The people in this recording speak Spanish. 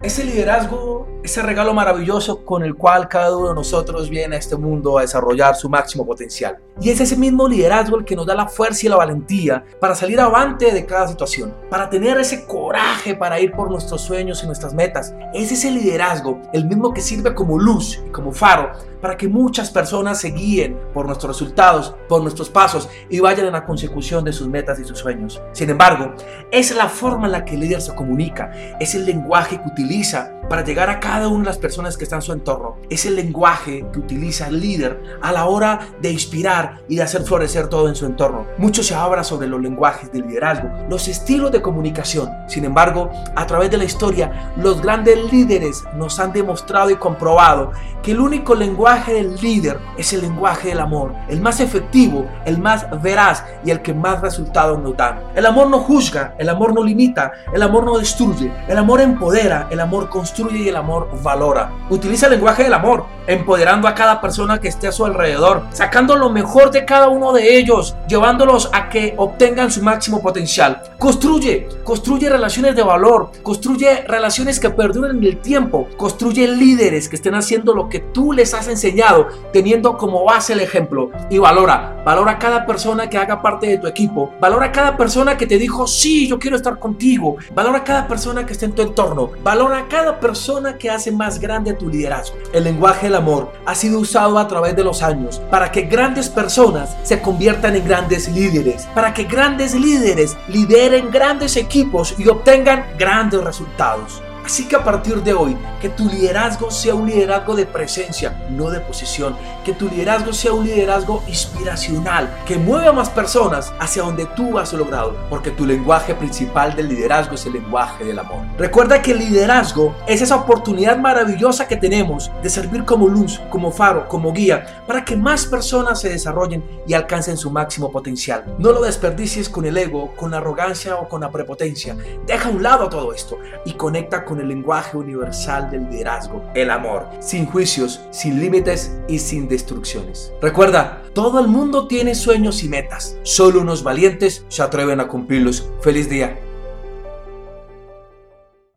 Ese liderazgo, ese regalo maravilloso con el cual cada uno de nosotros viene a este mundo a desarrollar su máximo potencial. Y es ese mismo liderazgo el que nos da la fuerza y la valentía para salir avante de cada situación, para tener ese coraje para ir por nuestros sueños y nuestras metas. Es ese liderazgo el mismo que sirve como luz y como faro para que muchas personas se guíen por nuestros resultados, por nuestros pasos y vayan en la consecución de sus metas y sus sueños. Sin embargo, es la forma en la que el líder se comunica, es el lenguaje que utiliza para llegar a cada una de las personas que están en su entorno. Es el lenguaje que utiliza el líder a la hora de inspirar y de hacer florecer todo en su entorno. Mucho se habla sobre los lenguajes de liderazgo, los estilos de comunicación. Sin embargo, a través de la historia, los grandes líderes nos han demostrado y comprobado que el único lenguaje del líder es el lenguaje del amor, el más efectivo, el más veraz y el que más resultados nos da. El amor no juzga, el amor no limita, el amor no destruye, el amor empodera, el amor construye y el amor valora. Utiliza el lenguaje del amor, empoderando a cada persona que esté a su alrededor, sacando lo mejor de cada uno de ellos, llevándolos a que obtengan su máximo potencial. Construye, construye relaciones de valor, construye relaciones que perduren en el tiempo, construye líderes que estén haciendo lo que tú les has enseñado, teniendo como base el ejemplo. Y valora, valora cada persona que haga parte de tu equipo, valora cada persona que te dijo, sí, yo quiero estar contigo, valora cada persona que esté en tu entorno, valora cada persona que hace más grande tu liderazgo. El lenguaje del amor ha sido usado a través de los años para que grandes personas se conviertan en grandes líderes, para que grandes líderes lideren grandes equipos y obtengan grandes resultados. Así que a partir de hoy, que tu liderazgo sea un liderazgo de presencia, no de posición. Que tu liderazgo sea un liderazgo inspiracional, que mueva a más personas hacia donde tú has logrado. Porque tu lenguaje principal del liderazgo es el lenguaje del amor. Recuerda que el liderazgo es esa oportunidad maravillosa que tenemos de servir como luz, como faro, como guía, para que más personas se desarrollen y alcancen su máximo potencial. No lo desperdicies con el ego, con la arrogancia o con la prepotencia. Deja a un lado todo esto y conecta el lenguaje universal del liderazgo, el amor, sin juicios, sin límites y sin destrucciones. Recuerda, todo el mundo tiene sueños y metas, solo unos valientes se atreven a cumplirlos. Feliz día.